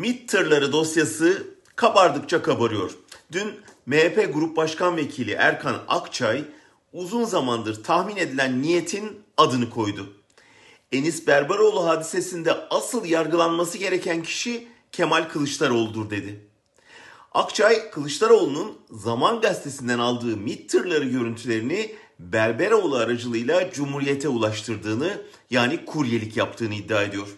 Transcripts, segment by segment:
MİT tırları dosyası kabardıkça kabarıyor. Dün MHP Grup Başkan Vekili Erkan Akçay uzun zamandır tahmin edilen niyetin adını koydu. Enis Berberoğlu hadisesinde asıl yargılanması gereken kişi Kemal Kılıçdaroğlu'dur dedi. Akçay, Kılıçdaroğlu'nun Zaman Gazetesi'nden aldığı MİT tırları görüntülerini Berberoğlu aracılığıyla Cumhuriyet'e ulaştırdığını yani kuryelik yaptığını iddia ediyor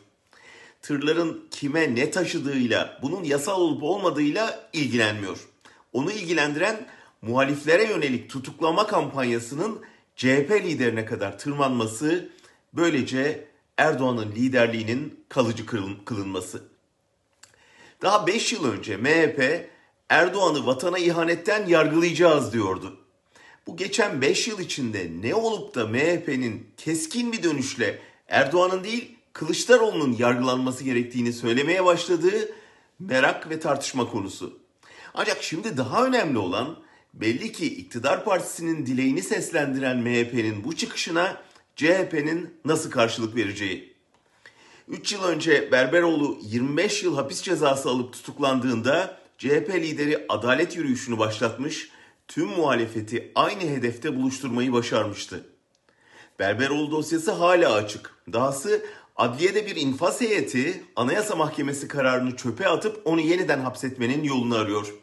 tırların kime ne taşıdığıyla, bunun yasal olup olmadığıyla ilgilenmiyor. Onu ilgilendiren muhaliflere yönelik tutuklama kampanyasının CHP liderine kadar tırmanması, böylece Erdoğan'ın liderliğinin kalıcı kılınması. Daha 5 yıl önce MHP Erdoğan'ı vatana ihanetten yargılayacağız diyordu. Bu geçen 5 yıl içinde ne olup da MHP'nin keskin bir dönüşle Erdoğan'ın değil Kılıçdaroğlu'nun yargılanması gerektiğini söylemeye başladığı merak ve tartışma konusu. Ancak şimdi daha önemli olan belli ki iktidar partisinin dileğini seslendiren MHP'nin bu çıkışına CHP'nin nasıl karşılık vereceği. 3 yıl önce Berberoğlu 25 yıl hapis cezası alıp tutuklandığında CHP lideri adalet yürüyüşünü başlatmış, tüm muhalefeti aynı hedefte buluşturmayı başarmıştı. Berberoğlu dosyası hala açık. Dahası Adliyede bir infaz heyeti Anayasa Mahkemesi kararını çöpe atıp onu yeniden hapsetmenin yolunu arıyor.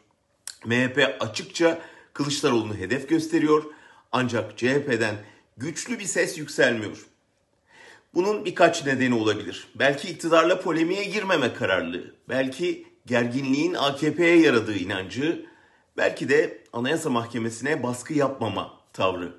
MHP açıkça Kılıçdaroğlu'nu hedef gösteriyor ancak CHP'den güçlü bir ses yükselmiyor. Bunun birkaç nedeni olabilir. Belki iktidarla polemiğe girmeme kararlılığı, belki gerginliğin AKP'ye yaradığı inancı, belki de Anayasa Mahkemesi'ne baskı yapmama tavrı.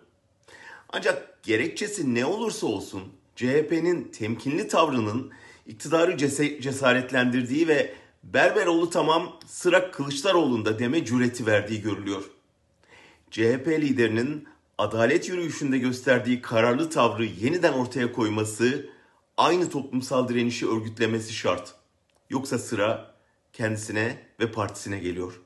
Ancak gerekçesi ne olursa olsun CHP'nin temkinli tavrının iktidarı cesaretlendirdiği ve Berberoğlu tamam sıra Kılıçdaroğlu'nda deme cüreti verdiği görülüyor. CHP liderinin adalet yürüyüşünde gösterdiği kararlı tavrı yeniden ortaya koyması, aynı toplumsal direnişi örgütlemesi şart. Yoksa sıra kendisine ve partisine geliyor.